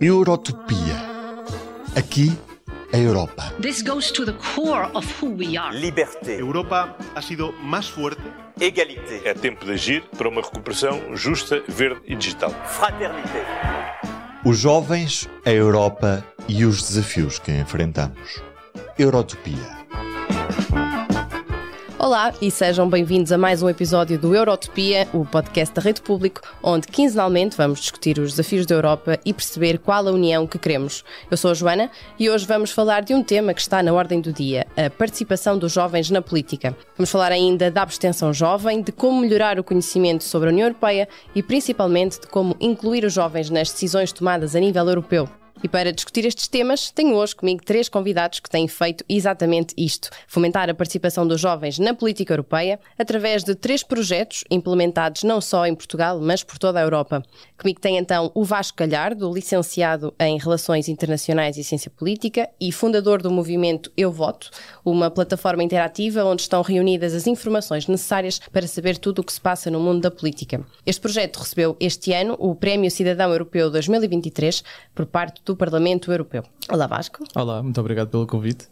Eurotopia. Aqui, a Europa. This goes to the core of who we are. Liberté, Europa ha sido más fuerte, égalité, É tempo de agir para uma recuperação justa, verde e digital. fraternité. Os jovens, a Europa e os desafios que enfrentamos. Eurotopia. Olá e sejam bem-vindos a mais um episódio do Eurotopia, o podcast da Rede Público, onde quinzenalmente vamos discutir os desafios da Europa e perceber qual a união que queremos. Eu sou a Joana e hoje vamos falar de um tema que está na ordem do dia, a participação dos jovens na política. Vamos falar ainda da abstenção jovem, de como melhorar o conhecimento sobre a União Europeia e principalmente de como incluir os jovens nas decisões tomadas a nível europeu. E para discutir estes temas, tenho hoje comigo três convidados que têm feito exatamente isto: fomentar a participação dos jovens na política europeia através de três projetos implementados não só em Portugal, mas por toda a Europa. Comigo tem então o Vasco Calhardo, licenciado em Relações Internacionais e Ciência Política e fundador do movimento Eu Voto, uma plataforma interativa onde estão reunidas as informações necessárias para saber tudo o que se passa no mundo da política. Este projeto recebeu este ano o Prémio Cidadão Europeu 2023 por parte do Parlamento Europeu. Olá Vasco. Olá, muito obrigado pelo convite.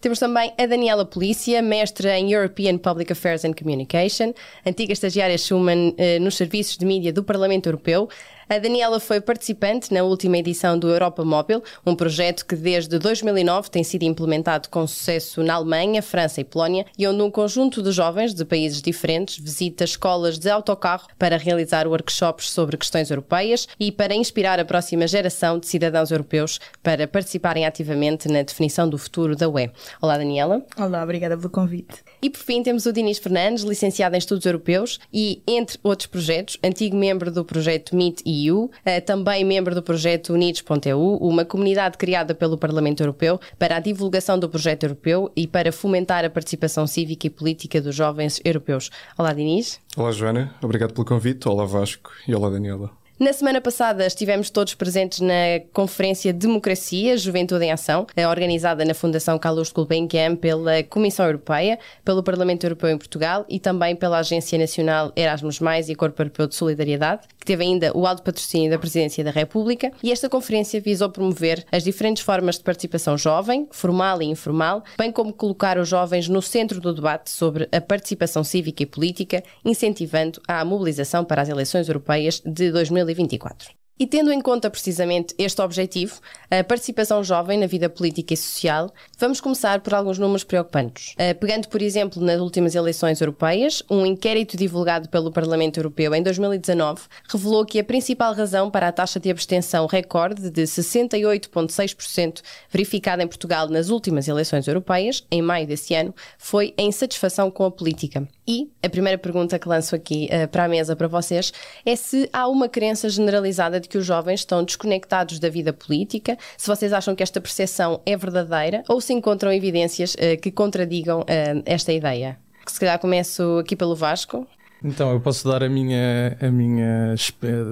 Temos também a Daniela Polícia, mestra em European Public Affairs and Communication, antiga estagiária Schumann eh, nos serviços de mídia do Parlamento Europeu. A Daniela foi participante na última edição do Europa Móvel, um projeto que desde 2009 tem sido implementado com sucesso na Alemanha, França e Polónia, e onde um conjunto de jovens de países diferentes visita escolas de autocarro para realizar workshops sobre questões europeias e para inspirar a próxima geração de cidadãos europeus para participarem ativamente na definição do futuro da UE. Olá, Daniela. Olá, obrigada pelo convite. E por fim temos o Dinis Fernandes, licenciado em Estudos Europeus e, entre outros projetos, antigo membro do projeto Meet EU, eh, também membro do projeto Unidos.eu, uma comunidade criada pelo Parlamento Europeu para a divulgação do projeto europeu e para fomentar a participação cívica e política dos jovens europeus. Olá, Dinis. Olá, Joana, obrigado pelo convite. Olá, Vasco e olá, Daniela. Na semana passada estivemos todos presentes na Conferência Democracia, Juventude em Ação, eh, organizada na Fundação Carlos Gulbenkian pela Comissão Europeia, pelo Parlamento Europeu em Portugal e também pela Agência Nacional Erasmus+, e Corpo Europeu de Solidariedade, que teve ainda o alto patrocínio da Presidência da República. E esta conferência visou promover as diferentes formas de participação jovem, formal e informal, bem como colocar os jovens no centro do debate sobre a participação cívica e política, incentivando a mobilização para as eleições europeias de 2020. 2024. E tendo em conta precisamente este objetivo, a participação jovem na vida política e social, vamos começar por alguns números preocupantes. Pegando, por exemplo, nas últimas eleições europeias, um inquérito divulgado pelo Parlamento Europeu em 2019 revelou que a principal razão para a taxa de abstenção recorde de 68,6% verificada em Portugal nas últimas eleições europeias, em maio desse ano, foi a insatisfação com a política. E a primeira pergunta que lanço aqui uh, para a mesa para vocês é se há uma crença generalizada de que os jovens estão desconectados da vida política, se vocês acham que esta percepção é verdadeira ou se encontram evidências uh, que contradigam uh, esta ideia. Se calhar começo aqui pelo Vasco. Então, eu posso dar a minha, a minha,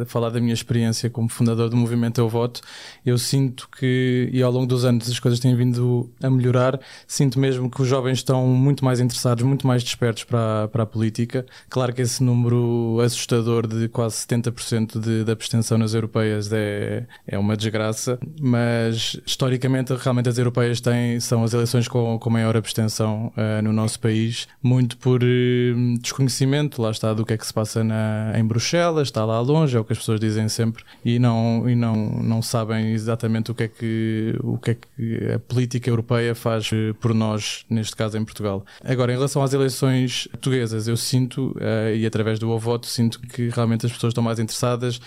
falar da minha experiência como fundador do movimento Eu Voto. Eu sinto que, e ao longo dos anos as coisas têm vindo a melhorar, sinto mesmo que os jovens estão muito mais interessados, muito mais despertos para, para a política. Claro que esse número assustador de quase 70% de, de abstenção nas europeias é, é uma desgraça, mas historicamente, realmente as europeias têm, são as eleições com, com maior abstenção uh, no nosso país, muito por uh, desconhecimento, lá está, do que é que se passa na, em Bruxelas, está lá longe, é o que as pessoas dizem sempre, e não, e não, não sabem exatamente o que, é que, o que é que a política europeia faz eh, por nós, neste caso em Portugal. Agora, em relação às eleições portuguesas, eu sinto, uh, e através do voto, sinto que realmente as pessoas estão mais interessadas,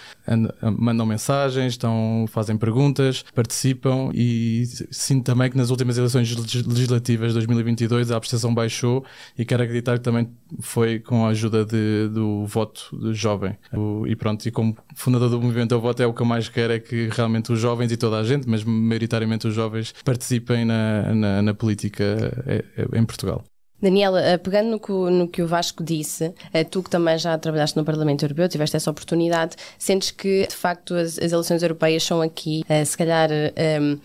mandam mensagens, estão, fazem perguntas, participam, e sinto também que nas últimas eleições legislativas de 2022 a abstenção baixou, e quero acreditar que também foi com a ajuda de do voto jovem. E pronto, e como fundador do movimento Eu Voto, é o que eu mais quero é que realmente os jovens e toda a gente, mas maioritariamente os jovens, participem na, na, na política eh, eh, em Portugal. Daniela, eh, pegando no que, no que, o Vasco disse, tu que também já trabalhaste no Parlamento Europeu, tiveste essa oportunidade, sentes que de facto as, as eleições europeias são aqui, se calhar,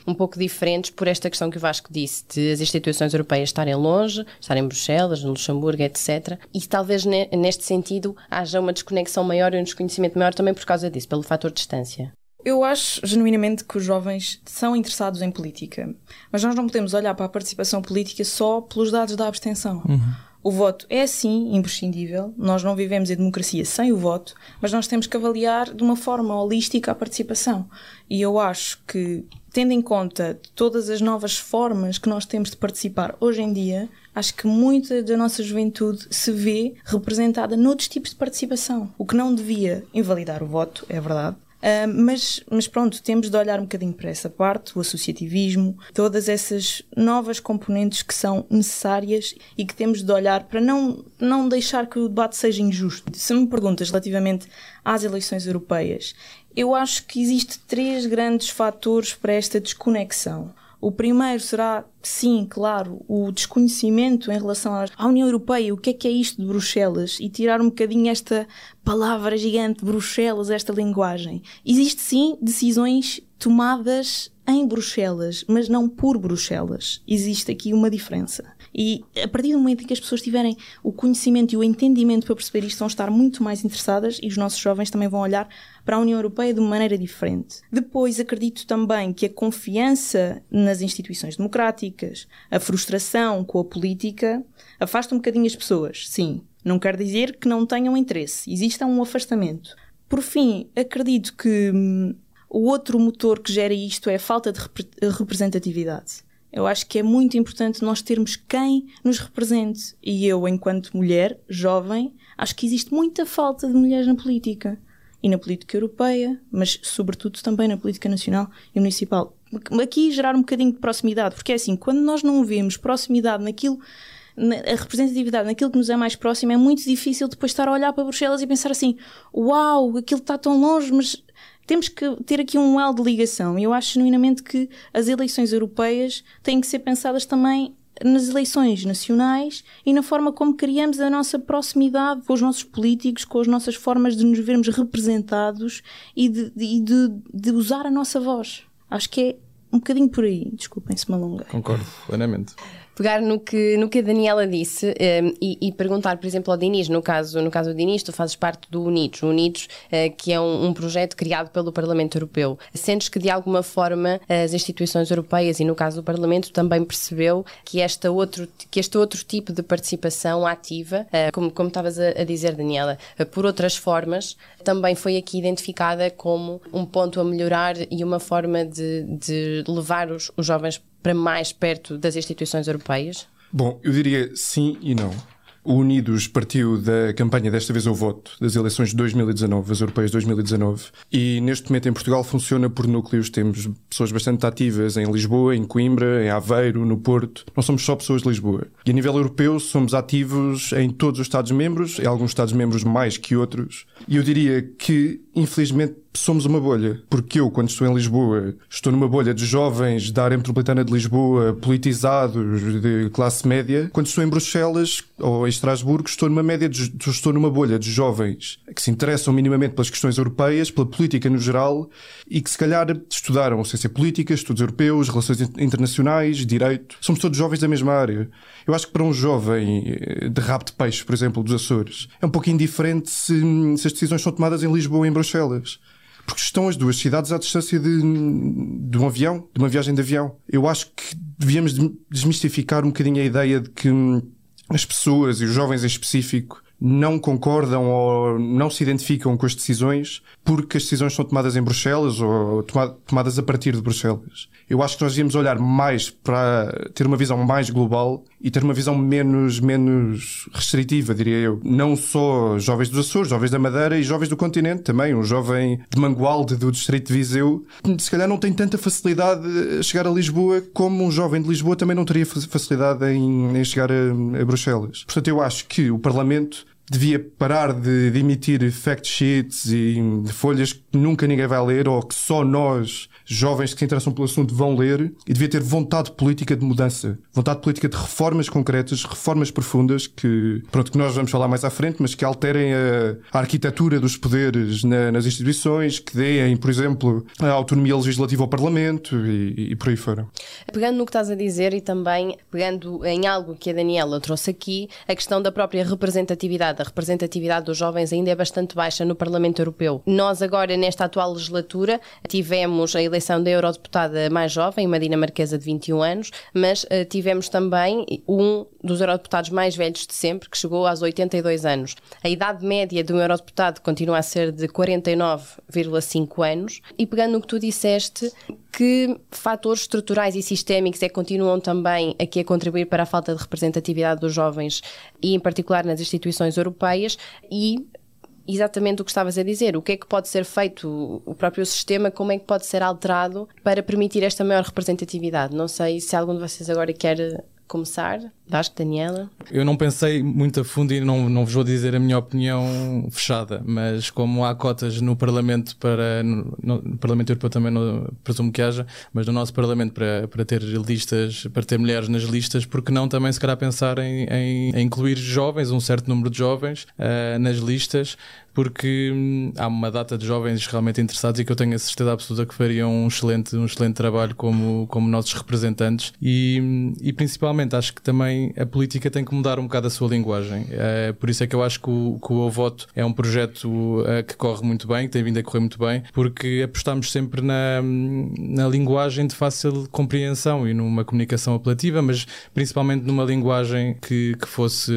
um, pouco diferentes por esta questão que o Vasco disse, de as instituições europeias estarem longe, estarem em Bruxelas, no Luxemburgo, etc. E talvez neste sentido haja uma desconexão maior e um desconhecimento maior também por causa disso, pelo fator distância. Eu acho genuinamente que os jovens são interessados em política, mas nós não podemos olhar para a participação política só pelos dados da abstenção. Uhum. O voto é sim imprescindível, nós não vivemos em democracia sem o voto, mas nós temos que avaliar de uma forma holística a participação. E eu acho que, tendo em conta todas as novas formas que nós temos de participar hoje em dia, acho que muita da nossa juventude se vê representada noutros tipos de participação. O que não devia invalidar o voto, é verdade, Uh, mas, mas pronto, temos de olhar um bocadinho para essa parte, o associativismo, todas essas novas componentes que são necessárias e que temos de olhar para não, não deixar que o debate seja injusto. Se me perguntas relativamente às eleições europeias, eu acho que existe três grandes fatores para esta desconexão. O primeiro será, sim, claro, o desconhecimento em relação à União Europeia, o que é que é isto de Bruxelas, e tirar um bocadinho esta palavra gigante, Bruxelas, esta linguagem. Existe, sim, decisões tomadas em Bruxelas, mas não por Bruxelas. Existe aqui uma diferença. E a partir do momento em que as pessoas tiverem o conhecimento e o entendimento para perceber isto, vão estar muito mais interessadas e os nossos jovens também vão olhar para a União Europeia de uma maneira diferente. Depois, acredito também que a confiança nas instituições democráticas, a frustração com a política, afasta um bocadinho as pessoas, sim. Não quer dizer que não tenham interesse, exista um afastamento. Por fim, acredito que hum, o outro motor que gera isto é a falta de rep representatividade. Eu acho que é muito importante nós termos quem nos represente. E eu, enquanto mulher, jovem, acho que existe muita falta de mulheres na política. E na política europeia, mas sobretudo também na política nacional e municipal. Aqui gerar um bocadinho de proximidade, porque é assim, quando nós não vemos proximidade naquilo, a representatividade naquilo que nos é mais próximo, é muito difícil depois estar a olhar para Bruxelas e pensar assim: uau, aquilo está tão longe, mas temos que ter aqui um elo de ligação. Eu acho genuinamente que as eleições europeias têm que ser pensadas também nas eleições nacionais e na forma como criamos a nossa proximidade com os nossos políticos, com as nossas formas de nos vermos representados e de, de, de, usar a nossa voz. Acho que é um bocadinho por aí. Desculpem se me. Concordo, plenamente pegar no que, no que a Daniela disse um, ehm, e, e, perguntar, por exemplo, ao Dinis, no caso, no caso do Dinis, tu fazes parte do Unidos, o uh, que é um, um, projeto criado pelo Parlamento Europeu. Sentes que de alguma forma as instituições europeias e no caso do Parlamento também percebeu que, esta outro, que este outro tipo de participação ativa, uh, como, como estavas a, a dizer, Daniela, uh, por outras formas, também foi aqui identificada como um ponto a melhorar e uma forma de, de levar os, os jovens para mais perto das instituições europeias? Bom, eu diria sim e não. O Unidos partiu da campanha Desta vez o voto das eleições de 2019, as europeias de 2019, e neste momento em Portugal funciona por núcleos. Temos pessoas bastante ativas em Lisboa, em Coimbra, em Aveiro, no Porto. Não somos só pessoas de Lisboa. E a nível europeu somos ativos em todos os Estados-membros, em alguns Estados-membros mais que outros. E eu diria que, infelizmente, somos uma bolha. Porque eu, quando estou em Lisboa, estou numa bolha de jovens da área metropolitana de Lisboa, politizados, de classe média. Quando estou em Bruxelas ou em Estrasburgo, estou numa média de, estou numa bolha de jovens que se interessam minimamente pelas questões europeias, pela política no geral e que se calhar estudaram ciência política, estudos europeus, relações internacionais, direito. Somos todos jovens da mesma área. Eu acho que para um jovem eh, de rabo de peixe, por exemplo, dos Açores, é um pouco indiferente se, se as decisões são tomadas em Lisboa ou em Bruxelas porque estão as duas cidades à distância de, de um avião, de uma viagem de avião. Eu acho que devíamos desmistificar um bocadinho a ideia de que as pessoas e os jovens em específico não concordam ou não se identificam com as decisões porque as decisões são tomadas em Bruxelas ou tomadas a partir de Bruxelas. Eu acho que nós devíamos olhar mais para ter uma visão mais global e ter uma visão menos, menos restritiva, diria eu. Não só jovens dos Açores, jovens da Madeira e jovens do continente também. Um jovem de Mangualde, do distrito de Viseu, se calhar não tem tanta facilidade a chegar a Lisboa como um jovem de Lisboa também não teria facilidade em, em chegar a, a Bruxelas. Portanto, eu acho que o Parlamento devia parar de, de, emitir fact sheets e folhas que nunca ninguém vai ler ou que só nós, jovens que se interessam pelo assunto, vão ler e devia ter vontade política de mudança, vontade política de reformas concretas, reformas profundas que, pronto, que nós vamos falar mais à frente, mas que alterem a, a arquitetura dos poderes na, nas instituições, que deem, por exemplo, a autonomia legislativa ao Parlamento e, e por aí fora. Pegando no que estás a dizer e também pegando em algo que a Daniela trouxe aqui, a questão da própria representatividade a representatividade dos jovens ainda é bastante baixa no Parlamento Europeu. Nós agora, nesta atual legislatura, tivemos a eleição da eurodeputada mais jovem, uma dinamarquesa de 21 anos, mas uh, tivemos também um dos eurodeputados mais velhos de sempre, que chegou aos 82 anos. A idade média de um eurodeputado continua a ser de 49,5 anos. E pegando no que tu disseste, que fatores estruturais e sistémicos é que continuam também aqui a contribuir para a falta de representatividade dos jovens e, em particular, nas instituições europeias e exatamente o que estavas a dizer. O que é que pode ser feito, o próprio sistema, como é que pode ser alterado para permitir esta maior representatividade? Não sei se algum de vocês agora quer começar. Vasco, Daniela? Eu não pensei muito a fundo e não, não vos vou dizer a minha opinião fechada, mas como há cotas no Parlamento para. No, no Parlamento Europeu também no, presumo que haja, mas no nosso Parlamento para, para ter listas, para ter mulheres nas listas, porque não também se calhar pensar em, em, em incluir jovens, um certo número de jovens uh, nas listas, porque hum, há uma data de jovens realmente interessados e que eu tenho a certeza absoluta que fariam um excelente, um excelente trabalho como, como nossos representantes e, hum, e principalmente acho que também a política tem que mudar um bocado a sua linguagem. É, por isso é que eu acho que o, que o Voto é um projeto é, que corre muito bem, que tem vindo a correr muito bem, porque apostamos sempre na, na linguagem de fácil compreensão e numa comunicação apelativa, mas principalmente numa linguagem que, que fosse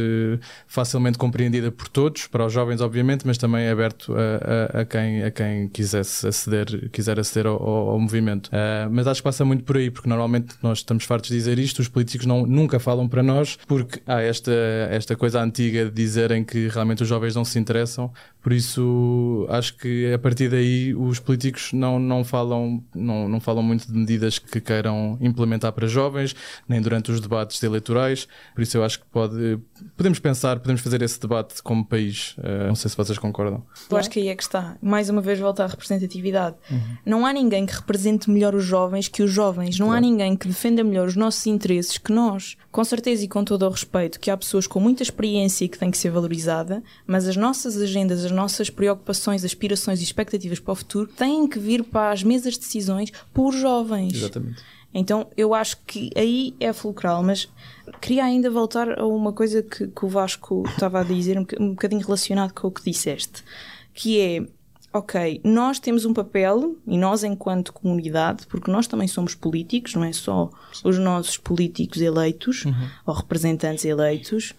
facilmente compreendida por todos, para os jovens, obviamente, mas também aberto a, a, a quem, a quem quisesse aceder, quiser aceder ao, ao, ao movimento. Uh, mas acho que passa muito por aí, porque normalmente nós estamos fartos de dizer isto, os políticos não, nunca falam para nós, porque há esta, esta coisa antiga de dizerem que realmente os jovens não se interessam, por isso acho que a partir daí os políticos não, não, falam, não, não falam muito de medidas que queiram implementar para jovens, nem durante os debates eleitorais, por isso eu acho que pode, podemos pensar, podemos fazer esse debate como país, uh, não sei se vocês concordam. Eu acho que aí é que está, mais uma vez volta à representatividade. Uhum. Não há ninguém que represente melhor os jovens que os jovens, não claro. há ninguém que defenda melhor os nossos interesses que nós. Com certeza e com todo o respeito que há pessoas com muita experiência e que têm que ser valorizada, mas as nossas agendas, as nossas preocupações, aspirações e expectativas para o futuro têm que vir para as mesas de decisões por jovens. Exatamente. Então eu acho que aí é fulcral, mas queria ainda voltar a uma coisa que, que o Vasco estava a dizer, um, um bocadinho relacionado com o que disseste, que é ok, nós temos um papel, e nós enquanto comunidade, porque nós também somos políticos, não é só os nossos políticos eleitos uhum. ou representantes eleitos,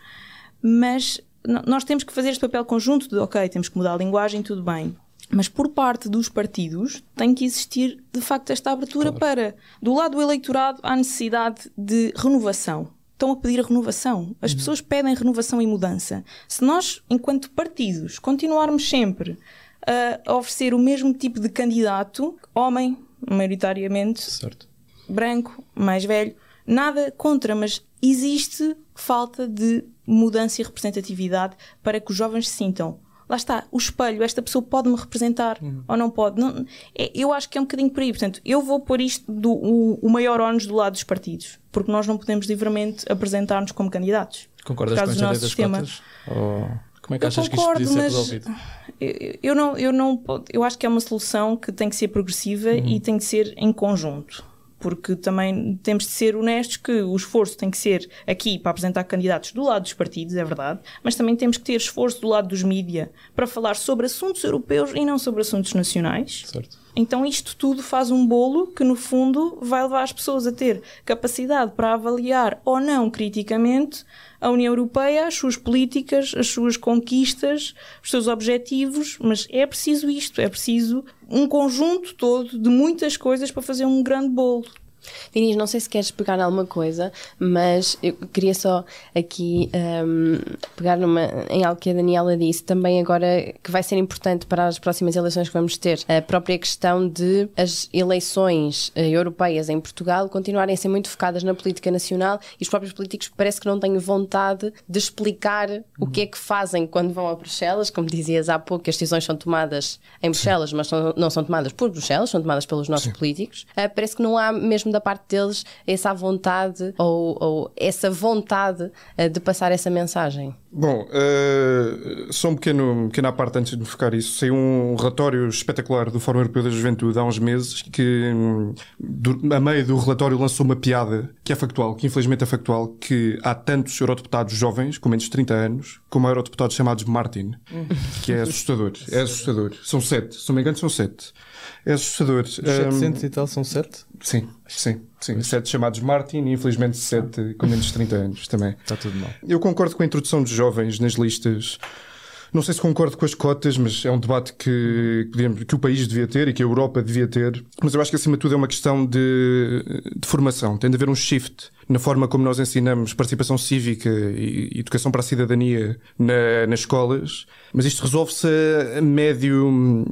mas nós temos que fazer este papel conjunto de, ok, temos que mudar a linguagem, tudo bem. Mas por parte dos partidos tem que existir de facto esta abertura claro. para, do lado do eleitorado, há necessidade de renovação. Estão a pedir a renovação. As uhum. pessoas pedem renovação e mudança. Se nós, enquanto partidos, continuarmos sempre a oferecer o mesmo tipo de candidato, homem, maioritariamente, certo. branco, mais velho, nada contra, mas existe falta de mudança e representatividade para que os jovens se sintam. Lá está, o espelho, esta pessoa pode-me representar uhum. ou não pode. Não, é, eu acho que é um bocadinho por aí. Portanto, eu vou pôr isto do, o, o maior ónus do lado dos partidos, porque nós não podemos livremente apresentar-nos como candidatos. Concordas com esta ideia das sistema. cotas? Ou como é que eu achas concordo, que isto podia ser resolvido? Eu, eu, não, eu, não, eu acho que é uma solução que tem que ser progressiva uhum. e tem que ser em conjunto porque também temos de ser honestos que o esforço tem que ser aqui para apresentar candidatos do lado dos partidos, é verdade, mas também temos que ter esforço do lado dos mídia para falar sobre assuntos europeus e não sobre assuntos nacionais. Certo. Então isto tudo faz um bolo que no fundo vai levar as pessoas a ter capacidade para avaliar ou não criticamente a União Europeia, as suas políticas, as suas conquistas, os seus objetivos, mas é preciso isto, é preciso um conjunto todo de muitas coisas para fazer um grande bolo. Dinis, não sei se queres pegar alguma coisa, mas eu queria só aqui um, pegar numa, em algo que a Daniela disse, também agora que vai ser importante para as próximas eleições que vamos ter, a própria questão de as eleições uh, europeias em Portugal continuarem a ser muito focadas na política nacional e os próprios políticos parece que não têm vontade de explicar uhum. o que é que fazem quando vão a Bruxelas, como dizias há pouco, as decisões são tomadas em Bruxelas, Sim. mas não, não são tomadas por Bruxelas, são tomadas pelos nossos Sim. políticos. Uh, parece que não há mesmo da parte deles essa vontade ou, ou essa vontade uh, de passar essa mensagem? Bom, uh, só um pequeno, pequena parte antes de me focar isso. Saiu um relatório espetacular do Fórum Europeu da Juventude há uns meses que, do, a meio do relatório, lançou uma piada que é factual, que infelizmente é factual, que há tantos eurodeputados jovens, com menos de 30 anos, como eurodeputados chamados Martin, que é assustador. É assustador. São sete, se não me engano, são sete. É assustador. Os 700 um, e tal são sete? Sim, sim, sim. Sete chamados Martin e infelizmente sete com menos de 30 anos também. Está tudo mal. Eu concordo com a introdução dos jovens nas listas. Não sei se concordo com as cotas, mas é um debate que, que o país devia ter e que a Europa devia ter. Mas eu acho que, acima de tudo, é uma questão de, de formação. Tem de haver um shift na forma como nós ensinamos participação cívica e educação para a cidadania na, nas escolas, mas isto resolve-se a médio,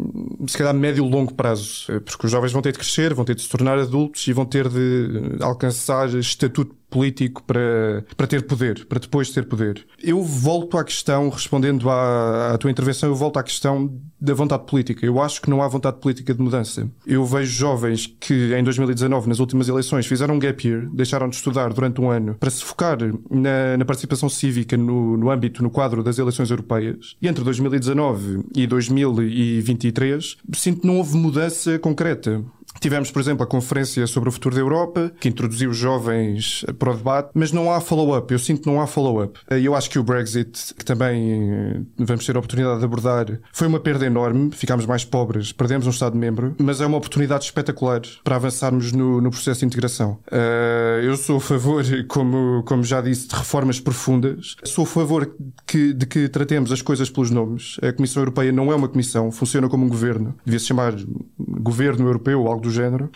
se calhar médio longo prazo, porque os jovens vão ter de crescer, vão ter de se tornar adultos e vão ter de alcançar estatuto político para, para ter poder, para depois ter poder. Eu volto à questão, respondendo à, à tua intervenção, eu volto à questão da vontade política. Eu acho que não há vontade política de mudança. Eu vejo jovens que em 2019, nas últimas eleições, fizeram um gap year, deixaram de estudar durante um ano para se focar na, na participação cívica no, no âmbito, no quadro das eleições europeias. E entre 2019 e 2023, sinto que não houve mudança concreta. Tivemos, por exemplo, a conferência sobre o futuro da Europa, que introduziu os jovens para o debate, mas não há follow-up. Eu sinto que não há follow-up. Eu acho que o Brexit, que também eh, vamos ter a oportunidade de abordar, foi uma perda enorme. Ficámos mais pobres, perdemos um Estado-membro, mas é uma oportunidade espetacular para avançarmos no, no processo de integração. Uh, eu sou a favor, como, como já disse, de reformas profundas. Sou a favor que, de que tratemos as coisas pelos nomes. A Comissão Europeia não é uma comissão, funciona como um governo. Devia se chamar Governo Europeu ou algo do género.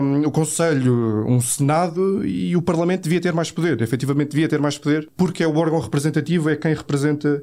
Um, o Conselho, um Senado e o Parlamento devia ter mais poder. Efetivamente devia ter mais poder porque é o órgão representativo, é quem representa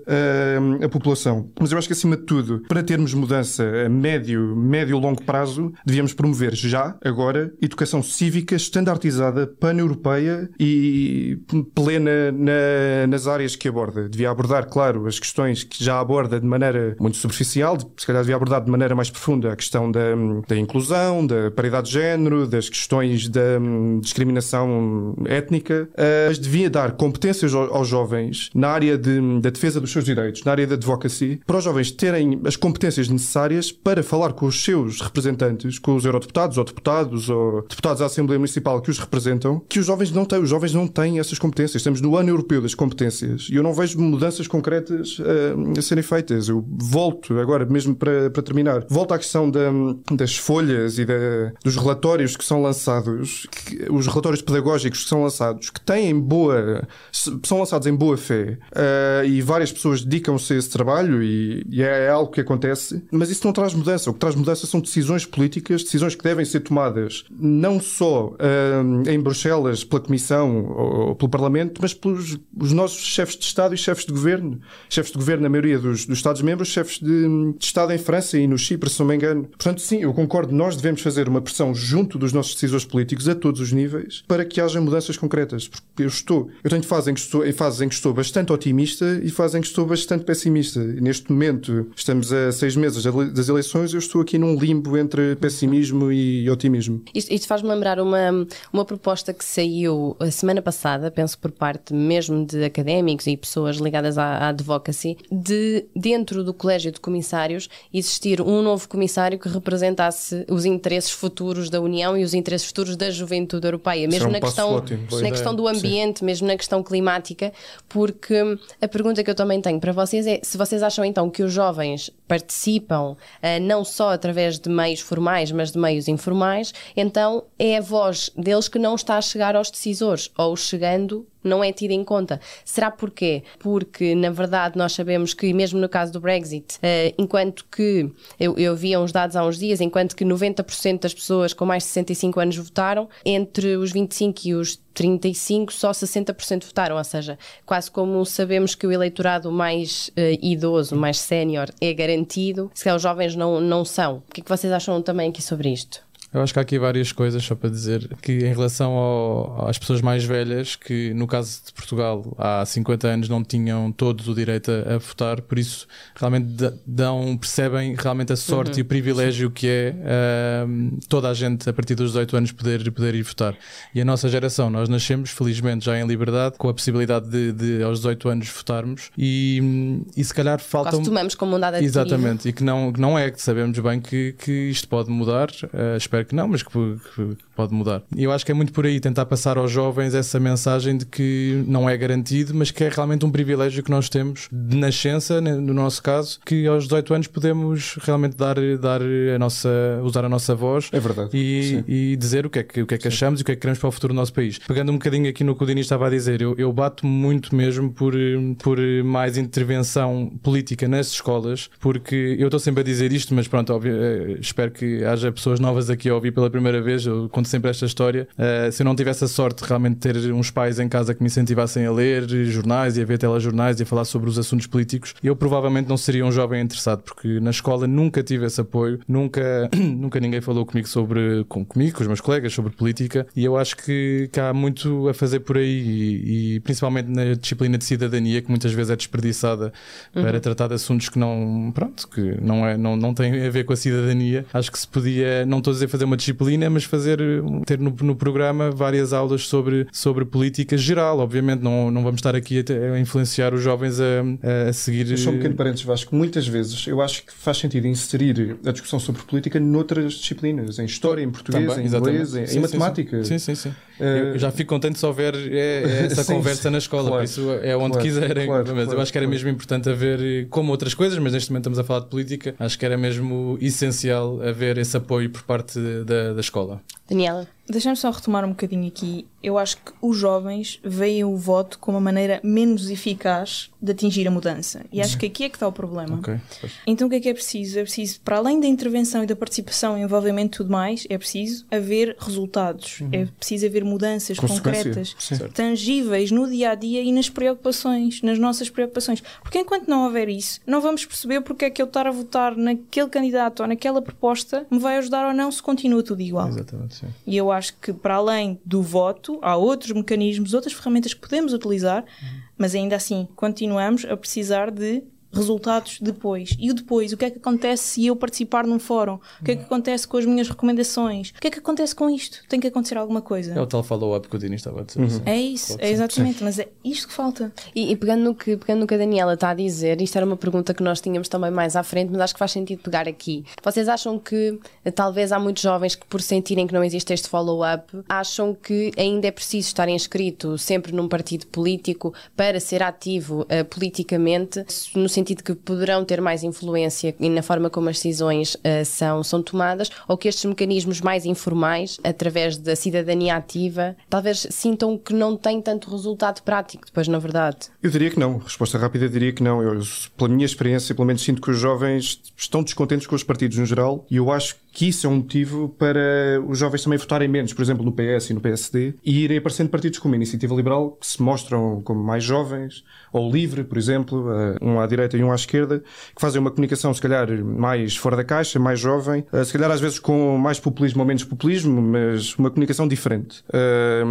a população. Mas eu acho que acima de tudo, para termos mudança a médio, médio longo prazo, devíamos promover já, agora, educação cívica standardizada, pan-europeia e plena na, nas áreas que aborda. Devia abordar, claro, as questões que já aborda de maneira muito superficial, se calhar devia abordar de maneira mais profunda a questão da, da inclusão, da paridade de género, das questões da hum, discriminação étnica, uh, mas devia dar competências aos jovens na área de, hum, da defesa dos seus direitos, na área da advocacy, para os jovens terem as competências necessárias para falar com os seus representantes, com os eurodeputados ou deputados ou deputados da Assembleia Municipal que os representam, que os jovens não têm. Os jovens não têm essas competências. Estamos no ano europeu das competências e eu não vejo mudanças concretas uh, a serem feitas. Eu volto agora, mesmo para, para terminar, volto à questão da, hum, das folhas e da dos relatórios que são lançados, que, os relatórios pedagógicos que são lançados, que têm boa. são lançados em boa fé uh, e várias pessoas dedicam-se a esse trabalho e, e é, é, algo que acontece, mas isso não traz mudança. O que traz mudança são decisões políticas, decisões que devem ser tomadas não só uh, em Bruxelas pela Comissão ou, pelo Parlamento, mas pelos os nossos chefes de Estado e chefes de governo. Chefes de governo na maioria dos, dos Estados-membros, chefes de, de Estado em França e no Chipre, se não me engano. Portanto, sim, eu concordo, nós devemos fazer uma pressão junto dos nossos decisores políticos a todos os níveis para que haja mudanças concretas. Porque eu estou, eu tenho fases em que estou, fases em que estou bastante otimista e fases em que estou bastante pessimista. E neste momento, estamos a seis meses das eleições, eu estou aqui num limbo entre pessimismo e otimismo. Isto, isto faz-me lembrar uma, uma proposta que saiu a semana passada, penso por parte mesmo de académicos e pessoas ligadas à, à advocacy, de dentro do colégio de comissários existir um novo comissário que representasse os interesses futuros da União e os interesses futuros da juventude europeia, mesmo na, questão, na questão do ambiente, Sim. mesmo na questão climática, porque a pergunta que eu também tenho para vocês é se vocês acham então que os jovens participam uh, não só através de meios formais, mas de meios informais, então é a voz deles que não está a chegar aos decisores, ou chegando não é tida em conta. Será porquê? Porque, na verdade, nós sabemos que, mesmo no caso do Brexit, uh, enquanto que, eu, eu via uns dados há uns dias, enquanto que 90% das pessoas com mais de 65 anos votaram, entre os 25 e os 35 só 60% votaram, ou seja, quase como sabemos que o eleitorado mais uh, idoso, mais sénior é garantido, se calhar os jovens não, não são. O que é que vocês acham também aqui sobre isto? Eu acho que há aqui várias coisas, só para dizer que em relação ao, às pessoas mais velhas, que no caso de Portugal há 50 anos não tinham todos o direito a, a votar, por isso realmente dão, percebem realmente a sorte uhum. e o privilégio Sim. que é uh, toda a gente a partir dos 18 anos poder, poder ir votar. E a nossa geração, nós nascemos felizmente já em liberdade, com a possibilidade de, de aos 18 anos votarmos e, e se calhar falta. Quase tomamos como um dado Exatamente, e que não, que não é, que sabemos bem que, que isto pode mudar, uh, espero que não, mas que, que, pode mudar. E eu acho que é muito por aí tentar passar aos jovens essa mensagem de que não é garantido, mas que é realmente um privilégio que nós temos de nascença, né, no nosso caso, que aos 18 anos podemos realmente dar, dar a nossa, usar a nossa voz é verdade. E, e dizer o que, é que, o que é que achamos e o que é que queremos para o futuro do nosso país. Pegando um bocadinho aqui no que o Dini estava a dizer, eu, eu bato muito mesmo por, por mais intervenção política nas escolas, porque eu estou sempre a dizer isto, mas pronto, óbvio, eh, espero que haja pessoas novas aqui a ouvir pela primeira vez. Eu conto sempre esta história. Uh, se eu não tivesse a sorte de realmente ter uns pais em casa que me incentivassem a ler jornais e a ver telejornais e a falar sobre os assuntos políticos, eu provavelmente não seria um jovem interessado, porque na escola nunca tive esse apoio, nunca, nunca ninguém falou comigo sobre, com, comigo, com os meus colegas, sobre política, e eu acho que, que há muito a fazer por aí, e, e, principalmente na disciplina de cidadania, que muitas vezes é desperdiçada uhum. para tratar de assuntos que não, pronto, que não, é, não, não têm a ver com a cidadania. Acho que se podia, não estou a dizer fazer uma disciplina, mas fazer ter no, no, programa várias aulas sobre, sobre política geral. Obviamente, não, não vamos estar aqui a, a influenciar os jovens a, a seguir. Mas só um pequeno parênteses, Vasco. Muitas vezes eu acho que faz sentido inserir a discussão sobre política noutras disciplinas, em história, em português, Também, em inglês, em, sim, em matemática. Sim, sim, sim. Uh... Eu já fico contente se houver é, é essa sim, conversa sim. na escola, claro, por isso é onde claro, quiserem. Claro, mas claro, eu acho que era mesmo importante haver, como outras coisas, mas neste momento estamos a falar de política, acho que era mesmo essencial haver esse apoio por parte da, da escola. Daniela. Deixa-me só retomar um bocadinho aqui. Eu acho que os jovens veem o voto como uma maneira menos eficaz de atingir a mudança. E acho que aqui é que está o problema. Okay. Então o que é que é preciso? É preciso, para além da intervenção e da participação e envolvimento e tudo mais, é preciso haver resultados. Uhum. É preciso haver mudanças concretas, Sim. tangíveis no dia a dia e nas preocupações, nas nossas preocupações. Porque enquanto não houver isso, não vamos perceber porque é que eu estar a votar naquele candidato ou naquela proposta me vai ajudar ou não se continua tudo igual. Exatamente, sim. E eu acho que, para além do voto, há outros mecanismos, outras ferramentas que podemos utilizar, uhum. mas ainda assim continuamos a precisar de resultados depois. E o depois, o que é que acontece se eu participar num fórum? O que é que acontece com as minhas recomendações? O que é que acontece com isto? Tem que acontecer alguma coisa. É o tal follow-up que o Dini estava a dizer. Uhum. É isso, é exatamente, mas é isto que falta. E, e, pegando, no que, pegando no que a Daniela está a dizer, isto era uma pergunta que nós tínhamos também mais à frente, mas acho que faz sentido pegar aqui. Vocês acham que talvez há muitos jovens que, por sentirem que não existe este follow-up, acham que ainda é preciso estar inscrito sempre num partido político para ser ativo uh, politicamente, no sentido que poderão ter mais influência na forma como as decisões uh, são, são tomadas, ou que estes mecanismos mais informais, através da cidadania ativa, talvez sintam que não têm tanto resultado prático depois, na verdade? Eu diria que não. Resposta rápida diria que não. Eu, pela minha experiência, pelo menos sinto que os jovens estão descontentes com os partidos no geral e eu acho que isso é um motivo para os jovens também votarem menos, por exemplo, no PS e no PSD, e irem aparecendo partidos como a Iniciativa Liberal, que se mostram como mais jovens, ou Livre, por exemplo, eh, um à direita e um à esquerda, que fazem uma comunicação, se calhar, mais fora da caixa, mais jovem, eh, se calhar às vezes com mais populismo ou menos populismo, mas uma comunicação diferente. Eh,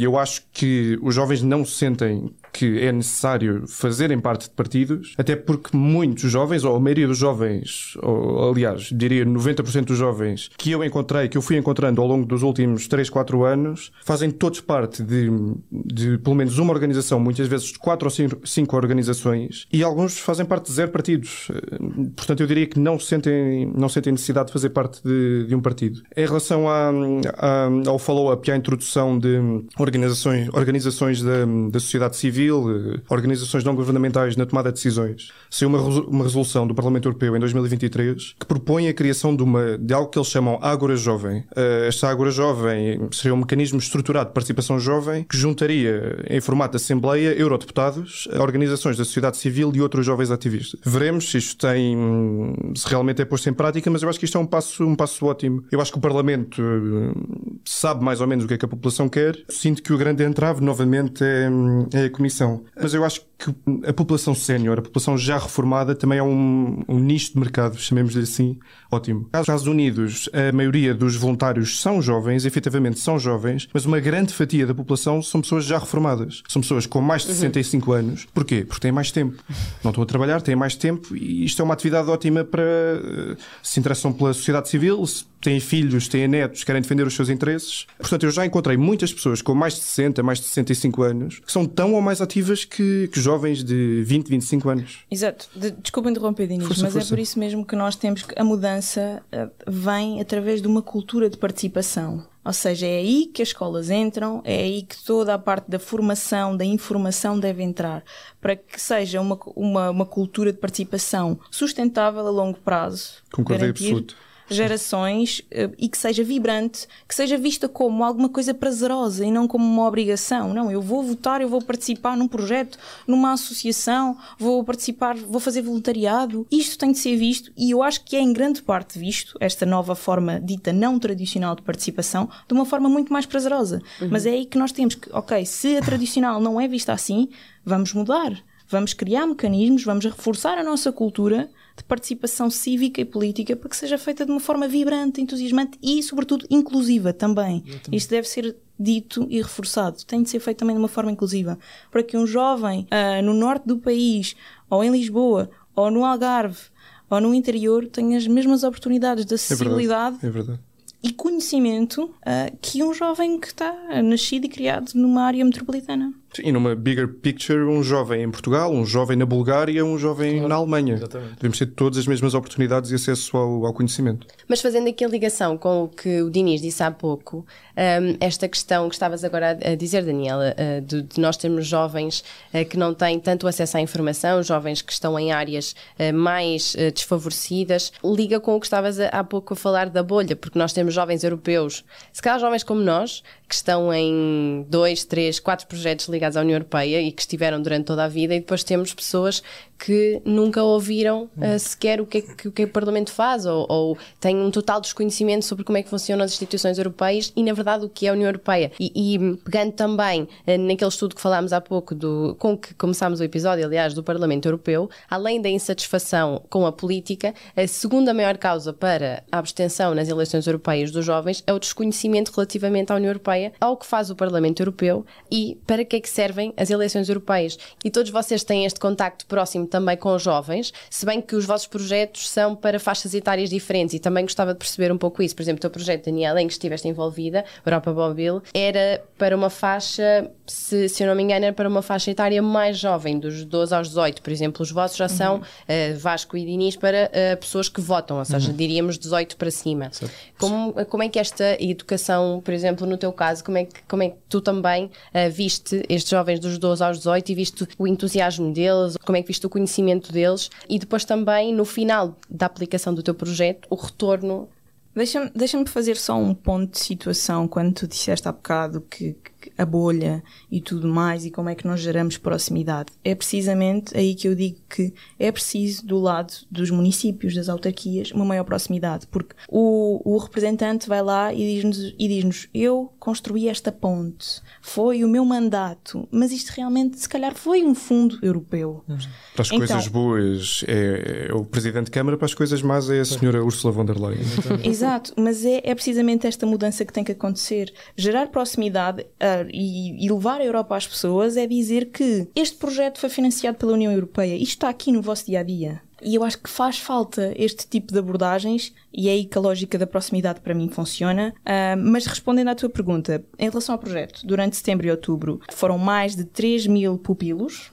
eu acho que os jovens não sentem que é necessário fazerem parte de partidos, até porque muitos jovens, ou a maioria dos jovens, ou, aliás, diria 90% dos jovens que eu encontrei, que eu fui encontrando ao longo dos últimos 3, 4 anos, fazem todos parte de, de pelo menos uma organização, muitas vezes de 4 ou 5, 5 organizações, e alguns fazem parte de zero partidos. Portanto, eu diria que não sentem, não sentem necessidade de fazer parte de, de um partido. Em relação à, à, ao follow-up e à introdução de organizações, organizações da, da sociedade civil, civil, eh, organizações não governamentais na tomada de decisões. Saiu uma, uma resolução do Parlamento Europeu em 2023 que propõe a criação de, uma, de algo que eles chamam Ágora Jovem. Eh, esta Ágora Jovem seria um mecanismo estruturado de participação jovem que juntaria em formato de Assembleia eurodeputados, organizações da sociedade civil e outros jovens ativistas. Veremos se isto tem, se realmente é posto em prática, mas eu acho que isto é um passo, um passo ótimo. Eu acho que o Parlamento eh, sabe mais ou menos o que é que a população quer. Sinto que o grande entrave, novamente, é, é a Comissão mas eu acho que a população sénior, a população já reformada, também é um, um nicho de mercado, chamemos-lhe assim, ótimo. Nos Estados Unidos, a maioria dos voluntários são jovens, efetivamente são jovens, mas uma grande fatia da população são pessoas já reformadas. São pessoas com mais de 65 anos. Porquê? Porque têm mais tempo. Não estão a trabalhar, têm mais tempo e isto é uma atividade ótima para eh, se interessam pela sociedade civil, se têm filhos, têm netos, querem defender os seus interesses. Portanto, eu já encontrei muitas pessoas com mais de 60, mais de 65 anos que são tão ou mais ativas que, que jovens de 20, 25 anos. Exato. De, desculpa interromper, Dinis, Força, mas força. é por isso mesmo que nós temos que a mudança eh, vem através de uma cultura de participação. Ou seja, é aí que as escolas entram, é aí que toda a parte da formação, da informação deve entrar, para que seja uma, uma, uma cultura de participação sustentável a longo prazo. Concordo absoluto. Gerações eh, e que seja vibrante, que seja vista como alguma coisa prazerosa e não como uma obrigação. Não, eu vou votar, eu vou participar num projeto, numa associação, vou participar, vou fazer voluntariado. Isto tem de ser visto e eu acho que é em grande parte visto, esta nova forma dita não tradicional de participação, de uma forma muito mais prazerosa. Mas é aí que nós temos que, ok, se a tradicional não é vista assim, vamos mudar. Vamos criar mecanismos, vamos reforçar a nossa cultura de participação cívica e política para que seja feita de uma forma vibrante, entusiasmante e, sobretudo, inclusiva também. Isto deve ser dito e reforçado. Tem de ser feito também de uma forma inclusiva. Para que um jovem ah, no norte do país, ou em Lisboa, ou no Algarve, ou no interior, tenha as mesmas oportunidades de É acessibilidade verdade. É verdade. e conhecimento ah, que um jovem que está nascido e criado numa área metropolitana. E numa bigger picture, um jovem em Portugal, um jovem na Bulgária, um jovem na Alemanha. Devemos ter todas as mesmas oportunidades e acesso ao, ao conhecimento. Mas fazendo aqui a ligação com o que o Diniz disse há pouco, hum, esta questão que estavas agora a, a dizer, Daniela, uh, de, de nós termos jovens uh, que não têm tanto acesso à informação, jovens que estão em áreas uh, mais uh, desfavorecidas, liga com o que estavas a- há pouco a falar da bolha, porque nós temos jovens europeus, se calhar jovens como nós, que estão em dois, três, quatro projetos ligados à União Europeia e que estiveram durante toda a vida, e depois temos pessoas que nunca ouviram uh, sequer o que, é que, o que é que o Parlamento faz ou, ou têm um total desconhecimento sobre como é que funcionam as instituições europeias e, na verdade, o que é a União Europeia. E, e pegando também uh, naquele estudo que falámos há pouco, do, com que começámos o episódio, aliás, do Parlamento Europeu, além da insatisfação com a política, a segunda maior causa para a abstenção nas eleições europeias dos jovens é o desconhecimento relativamente à União Europeia, ao que faz o Parlamento Europeu e para que é que servem as eleições europeias. E todos vocês têm este contacto próximo também com jovens, se bem que os vossos projetos são para faixas etárias diferentes e também gostava de perceber um pouco isso. Por exemplo, o teu projeto, Daniela, em que estiveste envolvida, Europa Mobile, era para uma faixa, se, se eu não me engano, era para uma faixa etária mais jovem, dos 12 aos 18. Por exemplo, os vossos já são eh, Vasco e Diniz para eh, pessoas que votam, ou seja, diríamos 18 para cima. Como, como é que esta educação, por exemplo, no teu caso, como é que, como é que tu também eh, viste estes jovens dos 12 aos 18 e viste o entusiasmo deles, como é que viste o conhecimento deles e depois também no final da aplicação do teu projeto, o retorno. Deixa-me deixa fazer só um ponto de situação quando tu disseste há bocado que, que a bolha e tudo mais e como é que nós geramos proximidade. É precisamente aí que eu digo que é preciso, do lado dos municípios, das autarquias, uma maior proximidade, porque o, o representante vai lá e diz-nos, e diz-nos: Eu construí esta ponte, foi o meu mandato, mas isto realmente, se calhar, foi um fundo europeu. Para as Então- coisas boas é, é o Presidente de Câmara, para as coisas más é a Senhora Ursula von der Leyen. Exato, mas é, é precisamente esta mudança que tem que acontecer. Gerar proximidade ah, e, e levar a Europa às pessoas é dizer que este projeto foi financiado pela União Europeia. Isto está aqui no vosso dia a dia. E eu acho que faz falta este tipo de abordagens e é aí que a lógica da proximidade para mim funciona. Ah, mas respondendo à tua pergunta, em relação ao projeto, durante setembro e outubro foram mais de 3 mil pupilos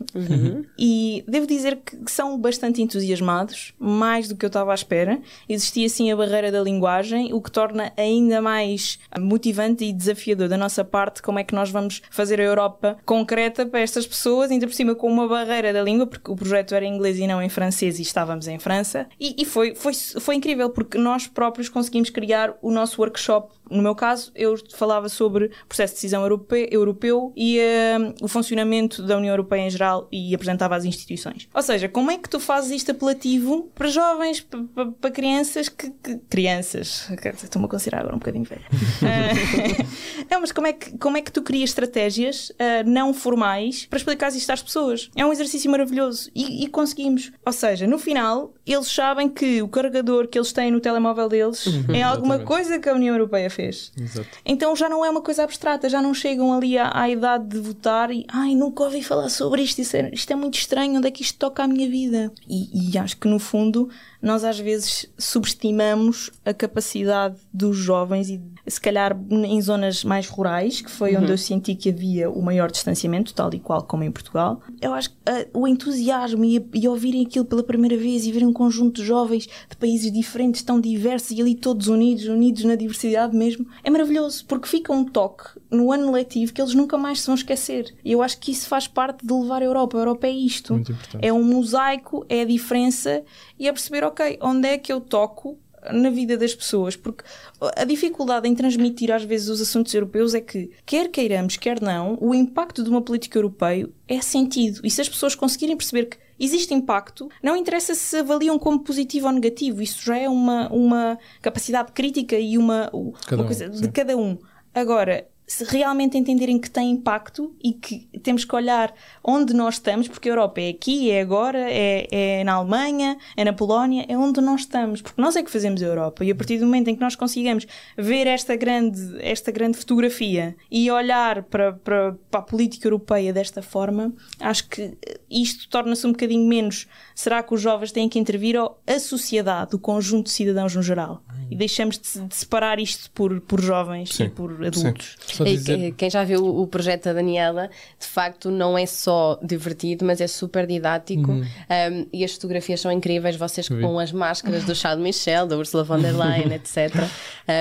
e devo dizer que são bastante entusiasmados, mais do que eu estava à espera. Existia sim a barreira da linguagem, o que torna ainda mais motivante e desafiador da nossa parte como é que nós vamos fazer a Europa concreta para estas pessoas, ainda por cima com uma barreira da língua, porque o projeto era em inglês e não em francês estávamos em França. E, e foi, foi, foi incrível porque nós próprios conseguimos criar o nosso workshop. No meu caso, eu falava sobre o processo de decisão europe- europeu e eh, o funcionamento da União Europeia em geral e apresentava as instituições. Ou seja, como é que tu fazes isto apelativo para jovens, pa- pa- para, crianças que, que- Crianças. Estou-me a considerar agora um bocadinho velha. Eh, É, mas como é que, como é que tu crias estratégias uh, não formais para explicar isto às pessoas? É um exercício maravilhoso e, e, conseguimos. Ou seja, no final, eles sabem que o carregador que eles têm no telemóvel deles uhum, é alguma coisa que a União Europeia fez. Exato. Então já não é uma coisa abstrata, já não chegam ali à, à idade de votar e ai, nunca ouvi falar sobre isto, isto é, isto é muito estranho, onde é que isto toca a minha vida? E, e acho que no fundo nós às vezes subestimamos a capacidade dos jovens e se calhar em zonas mais rurais, que foi uhum. onde eu senti que havia o maior distanciamento, tal e qual como em Portugal. Eu acho que uh, o entusiasmo e, e ouvirem aquilo pela primeira vez e verem um conjunto de jovens de países diferentes, tão diversos e ali todos unidos, unidos na diversidade mesmo, é maravilhoso, porque fica um toque no ano letivo que eles nunca mais se vão esquecer. E eu acho que isso faz parte de levar a Europa. A Europa é isto. É um mosaico, é a diferença e é perceber, ok, onde é que eu toco na vida das pessoas, porque a dificuldade em transmitir às vezes os assuntos europeus é que, quer queiramos, quer não, o impacto de uma política europeia é sentido. E se as pessoas conseguirem perceber que existe impacto, não interessa se avaliam como positivo ou negativo, isso já é uma, uma capacidade crítica e uma, uma coisa de cada um. Agora, se realmente entenderem que tem impacto e que temos que olhar onde nós estamos, porque a Europa é aqui, é agora, é, é na Alemanha, é na Polónia, é onde nós estamos, porque nós é que fazemos a Europa. E a partir do momento em que nós consigamos ver esta grande, esta grande fotografia e olhar para, para, para a política europeia desta forma, acho que isto torna-se um bocadinho menos. Será que os jovens têm que intervir ou a sociedade, o conjunto de cidadãos no geral? E deixamos de, de separar isto por, por jovens Sim. e por adultos. Sim. Dizer... Quem já viu o projeto da Daniela, de facto, não é só divertido, mas é super didático uhum. um, e as fotografias são incríveis. Vocês com as máscaras do Charles Michel, da Ursula von der Leyen, etc.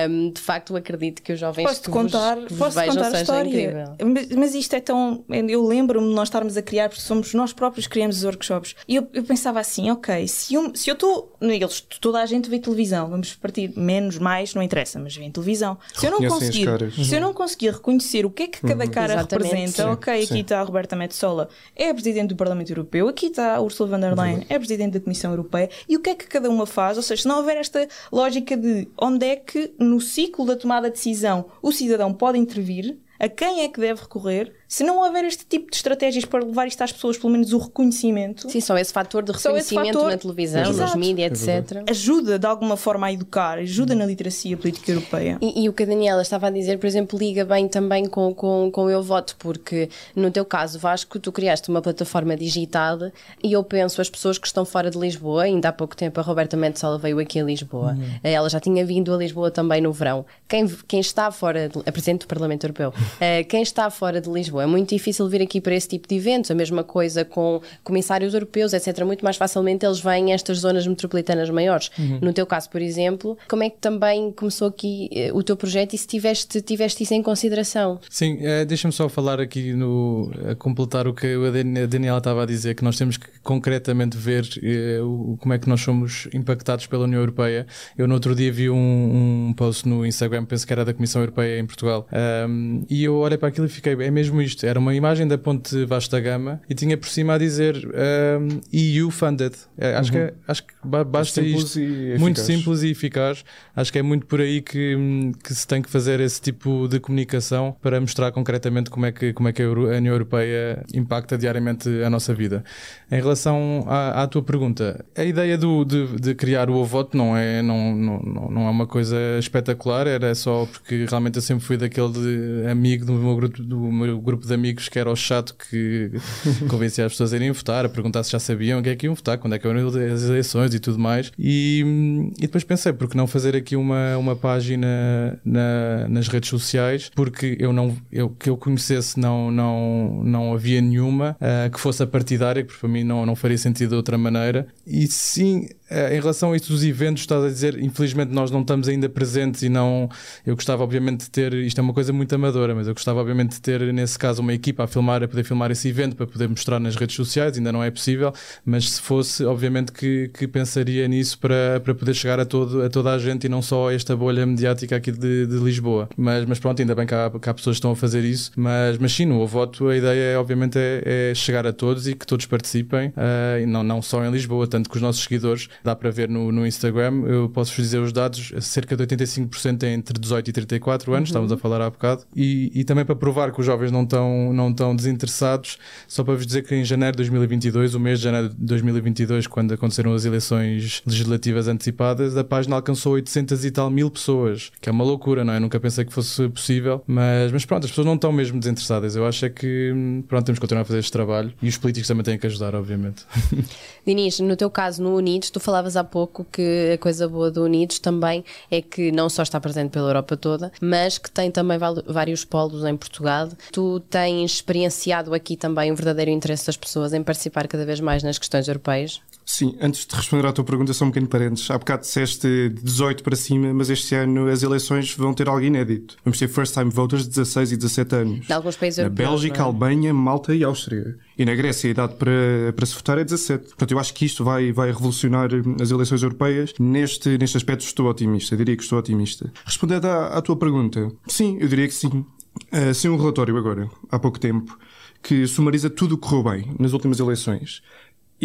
Um, de facto, acredito que os jovens posso -te contar, vos, que posso vejam contar a história. Mas, mas, isto é tão. Eu lembro-me de nós estarmos a criar, porque somos nós próprios que criamos os workshops. E eu, eu pensava assim: ok, se, eu, se eu estou. Eles, toda a gente vê televisão, vamos partir menos, mais, não interessa, mas vê televisão. Se eu não conseguir, se eu não conseguir conseguir reconhecer o que é que cada uhum. cara Exatamente. representa. Sim, ok, aqui está a Roberta Metsola, é Presidente do Parlamento Europeu, aqui está a Ursula von der Leyen, é Presidente da Comissão Europeia, e o que é que cada uma faz? Ou seja, se não houver esta lógica de onde é que no ciclo da tomada de decisão o cidadão pode intervir, a quem é que deve recorrer, se não houver este tipo de estratégias para levar isto às pessoas, pelo menos o reconhecimento. Sim, só esse fator de reconhecimento fator, na televisão, exato, nos mídias, etc. Ajuda de alguma forma a educar, ajuda na literacia política europeia. E, e, o que a Daniela estava a dizer, por exemplo, liga bem também com, com, com Eu Voto, porque no teu caso, Vasco, tu criaste uma plataforma digital e eu penso as pessoas que estão fora de Lisboa, ainda há pouco tempo a Roberta Mendes veio aqui a Lisboa, uhum. ela já tinha vindo a Lisboa também no verão. Quem, quem está fora, de, a Presidente do Parlamento Europeu, uh, quem está fora de Lisboa, é muito difícil vir aqui para esse tipo de eventos. A mesma coisa com comissários europeus, etc. Muito mais facilmente eles vêm a estas zonas metropolitanas maiores. Uhum. No teu caso, por exemplo, como é que também começou aqui eh, o teu projeto e se tiveste, tiveste isso em consideração? Sim, é, deixa-me só falar aqui no, a completar o que a Daniela estava a dizer, que nós temos que concretamente ver é, o, como é que nós somos impactados pela União Europeia. Eu no outro dia vi um, um post no Instagram, penso que era da Comissão Europeia em Portugal, um, e eu olhei para aquilo e fiquei, é mesmo isto, era uma imagem da ponte Vasta Gama e tinha por cima a dizer um, EU funded. É, acho, uhum. que, é, acho que basta simples isto. muito simples e eficaz. Acho que é muito por aí que, que se tem que fazer esse tipo de comunicação para mostrar concretamente como é que, como é que a União Europeia impacta diariamente a nossa vida. Em relação à, à tua pergunta, a ideia do, de, de criar o voto não é, não, não, não é uma coisa espetacular, era só porque realmente eu sempre fui daquele amigo do meu grupo, do meu grupo de amigos que era o chato que convencia as pessoas a irem votar, a perguntar se já sabiam o que é que iam votar, quando é que eram as eleições e tudo mais. E, e depois pensei, porque não fazer aqui uma, uma página na, nas redes sociais, porque eu não, eu, que eu conhecesse não, não, não havia nenhuma uh, que fosse a partidária, que para mim não, não faria sentido de outra maneira. E sim, em relação a isto dos eventos, estás a dizer, infelizmente nós não estamos ainda presentes e não. Eu gostava, obviamente, de ter. Isto é uma coisa muito amadora, mas eu gostava, obviamente, de ter, nesse caso, uma equipa a filmar, a poder filmar esse evento, para poder mostrar nas redes sociais. Ainda não é possível, mas se fosse, obviamente, que, que pensaria nisso para, para poder chegar a, todo, a toda a gente e não só a esta bolha mediática aqui de, de Lisboa. Mas, mas pronto, ainda bem que há, que há pessoas que estão a fazer isso. Mas, mas sim, no voto, a ideia, é, obviamente, é, é chegar a todos e que todos participem, uh, e não, não só em Lisboa, tanto que os nossos seguidores dá para ver no, no Instagram. Eu posso vos dizer os dados: cerca de 85% é entre 18 e 34 anos, uhum. estávamos a falar há bocado. E, e também para provar que os jovens não estão, não estão desinteressados, só para vos dizer que em janeiro de 2022, o mês de janeiro de 2022, quando aconteceram as eleições legislativas antecipadas, a página alcançou 800 e tal mil pessoas, que é uma loucura, não é? Nunca pensei que fosse possível, mas, mas pronto, as pessoas não estão mesmo desinteressadas. Eu acho é que, pronto, temos que continuar a fazer este trabalho e os políticos também têm que ajudar, obviamente. Dinis, no teu caso, no Unidos, tu falavas há pouco que a coisa boa do Unidos também é que não só está presente pela Europa toda, mas que tem também vários polos em Portugal. Tu tens experienciado aqui também o verdadeiro interesse das pessoas em participar cada vez mais nas questões europeias? Sim, antes de responder à tua pergunta, só um pequeno parênteses. Há bocado disseste 18 para cima, mas este ano as eleições vão ter algo inédito. Vamos ter first time voters de 16 e 17 anos. De alguns países Na. Bélgica, é? Albânia, Malta e Áustria. E na Grécia a idade para, para se votar é 17. Portanto, eu acho que isto vai, vai revolucionar as eleições europeias. Neste, neste aspecto estou otimista, eu diria que estou otimista. Respondendo à, à tua pergunta, sim, eu diria que sim. Uh, sim, um relatório agora, há pouco tempo, que sumariza tudo o que correu bem nas últimas eleições.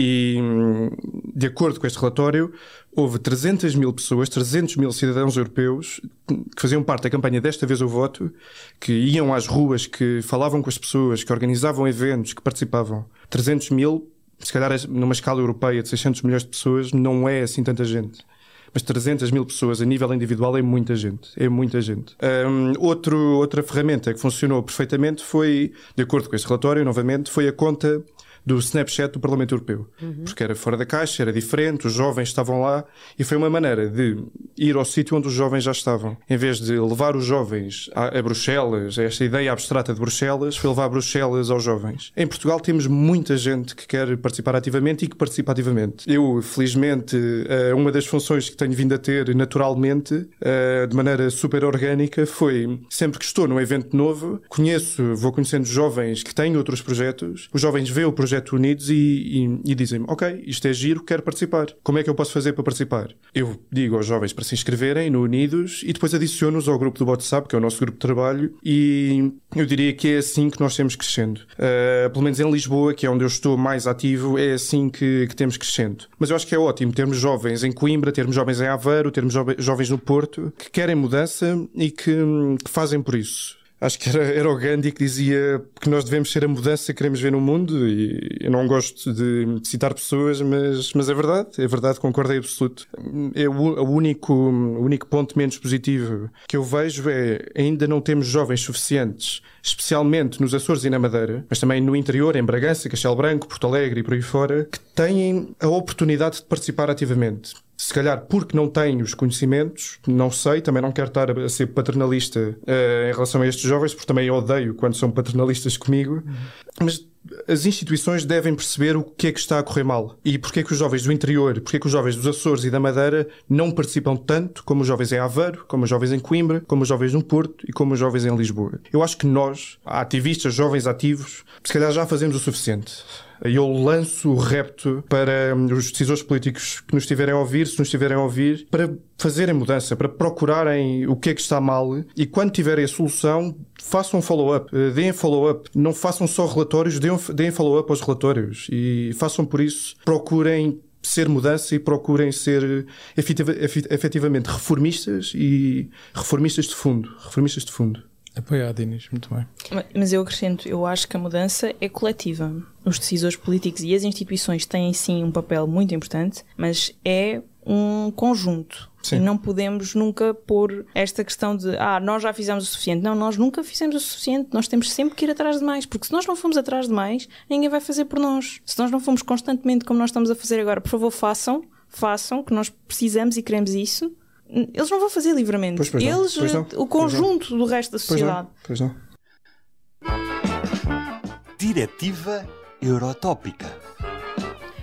E, de acordo com este relatório, houve 300 mil pessoas, 300 mil cidadãos europeus que faziam parte da campanha Desta Vez o Voto, que iam às ruas, que falavam com as pessoas, que organizavam eventos, que participavam. 300 mil, se calhar numa escala europeia de 600 milhões de pessoas, não é assim tanta gente mas 300 mil pessoas a nível individual é muita gente. É muita gente. Um, outro, outra ferramenta que funcionou perfeitamente foi, de acordo com este relatório, novamente, foi a conta do Snapchat do Parlamento Europeu. Uhum. Porque era fora da caixa, era diferente, os jovens estavam lá e foi uma maneira de ir ao sítio onde os jovens já estavam. Em vez de levar os jovens a, a Bruxelas, a esta ideia abstrata de Bruxelas, foi levar Bruxelas aos jovens. Em Portugal temos muita gente que quer participar ativamente e que participa ativamente. Eu, felizmente, eh, uma das funções que tenho vindo a ter naturalmente, eh, de maneira super orgânica, foi sempre que estou num evento novo, conheço, vou conhecendo jovens que têm outros projetos, os jovens veem o projeto Unidos e, e, e dizem-me: Ok, isto é giro, quero participar. Como é que eu posso fazer para participar? Eu digo aos jovens para se inscreverem no Unidos e depois adiciono-os ao grupo do WhatsApp, que é o nosso grupo de trabalho, e eu diria que é assim que nós temos crescendo. Uh, pelo menos em Lisboa, que é onde eu estou mais ativo, é assim que, que temos crescendo. Mas eu acho que é ótimo termos jovens em Coimbra, termos jovens em Aveiro, termos jovens no Porto, que querem mudança e que, que fazem por isso acho que era, era o Gandhi que dizia que nós devemos ser a mudança que queremos ver no mundo e eu não gosto de citar pessoas, mas, mas é verdade, é verdade, concordo em absoluto. É o, o, único, o único ponto menos positivo que eu vejo é ainda não temos jovens suficientes, especialmente nos Açores e na Madeira, mas também no interior, em Bragança, Castelo Branco, Porto Alegre e por aí fora, que têm a oportunidade de participar ativamente se calhar porque não tenho os conhecimentos, não sei, também não quero estar a ser paternalista uh, em relação a estes jovens, porque também odeio quando são paternalistas comigo, uhum. mas as instituições devem perceber o que é que está a correr mal e porque é que os jovens do interior, porque é que os jovens dos Açores e da Madeira não participam tanto como os jovens em Aveiro, como os jovens em Coimbra, como os jovens no Porto e como os jovens em Lisboa. Eu acho que nós, ativistas, jovens ativos, se calhar já fazemos o suficiente eu lanço o repto para hum, os decisores políticos que nos estiverem a ouvir, se nos estiverem a ouvir, para fazerem mudança, para procurarem o que é que está mal e quando tiverem a solução, façam follow-up, eh, deem follow-up. Não façam só relatórios, deem follow-up aos relatórios e façam por isso, procurem ser mudança e procurem ser efetivamente reformistas e reformistas de fundo. Reformistas de fundo. Apoiado, Inês, muito bem. Mas eu acrescento, eu acho que a mudança é coletiva. Os decisores políticos e as instituições têm sim um papel muito importante, mas é um conjunto. Sim. E não podemos nunca pôr esta questão de ah, nós já fizemos o suficiente. Não, nós nunca fizemos o suficiente. Nós temos sempre que ir atrás de mais. Porque se nós não formos atrás de mais, ninguém vai fazer por nós. Se nós não formos constantemente como nós estamos a fazer agora, por favor, façam, façam, que nós precisamos e queremos isso eles não vão fazer livramento. Pois, pois eles, pois não, o conjunto do resto da sociedade. Pois não. Diretiva Eurotópica.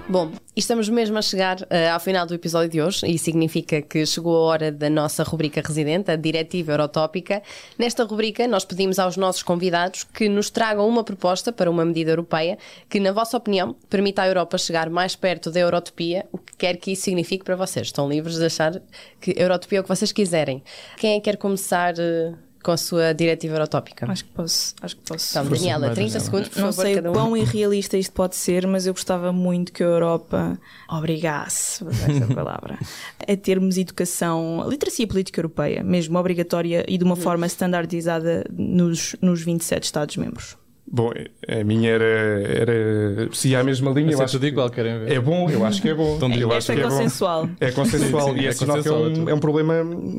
Bom, estamos mesmo a chegar uh, ao final do episódio de hoje e significa que chegou a hora da nossa rubrica residente, a Diretiva Eurotópica. Nesta rubrica, nós pedimos aos nossos convidados que nos tragam uma proposta para uma medida europeia que, na vossa opinião, permita à Europa chegar mais perto da Eurotopia, o que quer que isso signifique para vocês. Estão livres de achar que Eurotopia é o que vocês quiserem. Quem é que quer começar uh, com a sua diretiva eurotópica? Acho que posso. Acho que posso. Então, Força, Daniela, vai, 30 Daniela. segundos, por Não favor, sei o um. quão irrealista isto pode ser, mas eu gostava muito que a Europa obrigasse, vou usar palavra, a termos educação, literacia política europeia, mesmo obrigatória e de uma forma standardizada nos, nos 27 Estados-membros. Bom, a minha era, era se ia à mesma linha. Eu acho que igual, querem ver? é bom, eu acho que é bom. Então eu acho é que é consensual. É consensual Sim, sim, e é, é sinal que é consensual, é um, é um problema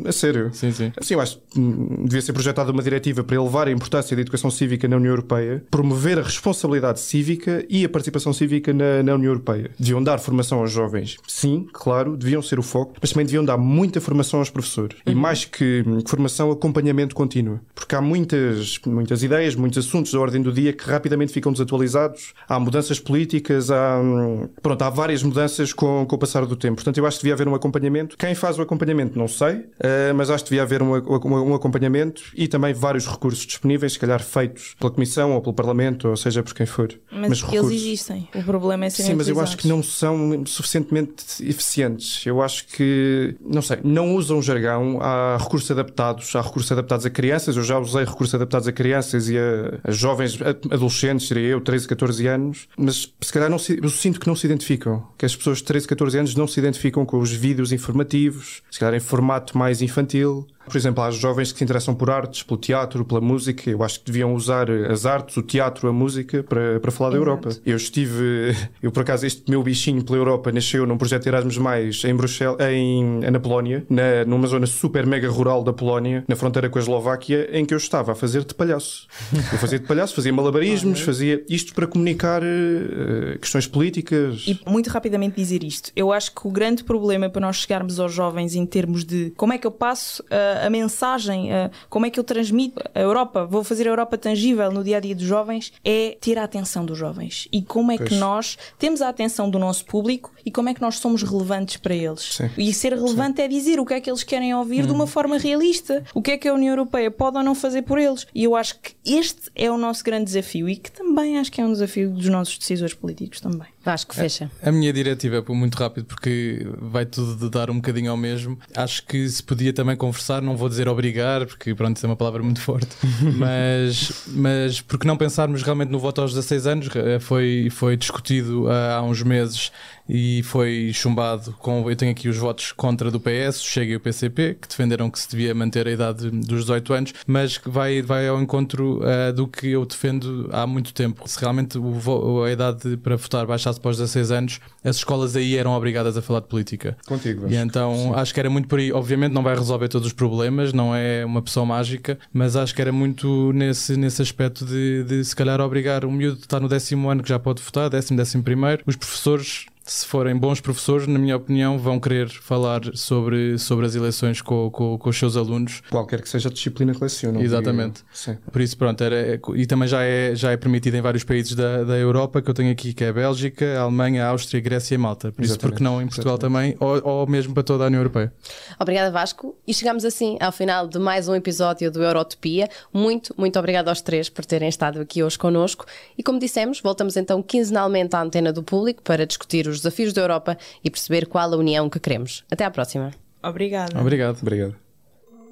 a sério. Sim, sim. Sim, eu acho que devia ser projetada uma diretiva para elevar a importância da educação cívica na União Europeia, promover a responsabilidade cívica e a participação cívica na, na União Europeia. Deviam dar formação aos jovens, sim, claro, deviam ser o foco, mas também deviam dar muita formação aos professores. E mais que hum, formação, acompanhamento contínuo. Porque há muitas, muitas ideias, muitos assuntos da ordem do dia que rapidamente ficam desatualizados. Há mudanças políticas, há, hum, pronto, há várias mudanças com, com o passar do tempo. Portanto, eu acho que devia haver um acompanhamento. Quem faz o acompanhamento, não sei, eh, mas acho que devia haver um, um- um acompanhamento e também vários recursos disponíveis, se calhar feitos pela Comissão ou pelo Parlamento, ou seja, por quem for. Mas, eles existem. O problema é serem Sim, mas eu acho que não são suficientemente eficientes. Eu acho que, não sei, não usam jargão. Há recursos adaptados, há recursos adaptados a crianças. Eu já usei recursos adaptados a crianças e a, a jovens, adolescentes, seria eu, 13, 14 anos. Mas se calhar não se, eu sinto que não se identificam. Que as pessoas de 13, 14 anos não se identificam com os vídeos informativos, se calhar em formato mais infantil. Por exemplo, há jovens que se interessam por artes, pelo teatro, pela música. Eu acho que deviam usar as artes, o teatro, a música para, para falar da Europa. Eu estive, eu por acaso, este meu bichinho pela Europa nasceu num projeto Erasmus Mais em Bruxelas, em, na Polónia, na, numa zona super mega rural da Polónia, na fronteira com a Eslováquia, em que eu estava a fazer de palhaço. Eu fazia de palhaço, fazia malabarismos, fazia isto para comunicar eh, questões políticas. E muito rapidamente dizer isto. Eu acho que o grande problema para nós chegarmos aos jovens em termos de como é que eu passo uh, a mensagem, uh, como é que eu transmito a Europa, vou fazer a Europa tangível no dia a dia dos jovens, é ter a atenção dos jovens. E como é que Pois. nós temos a atenção do nosso público e como é que nós somos relevantes para eles. Sim. E ser relevante é dizer o que é que eles querem ouvir de uma forma realista. O que é que a União Europeia pode ou não fazer por eles. E eu acho que este é o nosso grande desafio e que também acho que é um desafio dos nossos decisores políticos também. Acho que fecha. A minha diretiva é muito rápido porque vai tudo de dar um bocadinho ao mesmo. Acho que se podia também conversar, não vou dizer obrigar, porque pronto, isso é uma palavra muito forte, mas, mas porque não pensarmos realmente no voto aos 16 anos, eh, foi, foi discutido ah, há uns meses e foi chumbado com. Eu tenho aqui os votos contra do PS, Chega e o PCP, que defenderam que se devia manter a idade dos 18 anos, mas que vai, vai ao encontro ah, do que eu defendo há muito tempo. Se realmente o a idade para votar baixasse para os 16 anos, as escolas aí eram obrigadas a falar de política. Contigo, E então acho que era muito por aí. Obviamente não vai resolver todos os problemas, não é uma pessoa mágica, mas acho que era muito nesse, nesse aspecto de, de se calhar obrigar um miúdo que está no décimo ano que já pode votar, décimo, décimo primeiro, os professores. Se forem bons professores, na minha opinião, vão querer falar sobre, sobre as eleições com, com, com os seus alunos. Qualquer que seja a disciplina que lecionam. Exatamente. Sim. Por isso, pronto, era, e também já é, já é permitido em vários países da, da Europa, que eu tenho aqui, que é a Bélgica, a Alemanha, a Áustria, a Grécia e Malta. Por isso, Exatamente, porque não em Portugal exatamente. também, ou, ou mesmo para toda a União Europeia. Obrigada, Vasco. E chegamos assim ao final de mais um episódio do Eurotopia. Muito, muito obrigada aos três por terem estado aqui hoje connosco. E como dissemos, voltamos então quinzenalmente à antena do público para discutir os desafios da Europa e perceber qual a união que queremos. Até à próxima. Obrigada. Obrigado. Obrigado.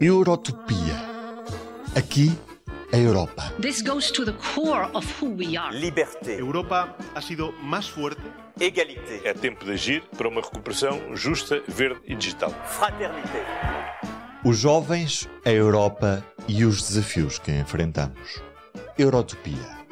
Eurotopia. Aqui, a Europa. This goes to the core of who we are. Liberté. Europa ha sido más fuerte. Égalité. É tempo de agir para uma recuperação justa, verde e digital. Fraternité. Os jovens, a Europa e os desafios que enfrentamos. Eurotopia.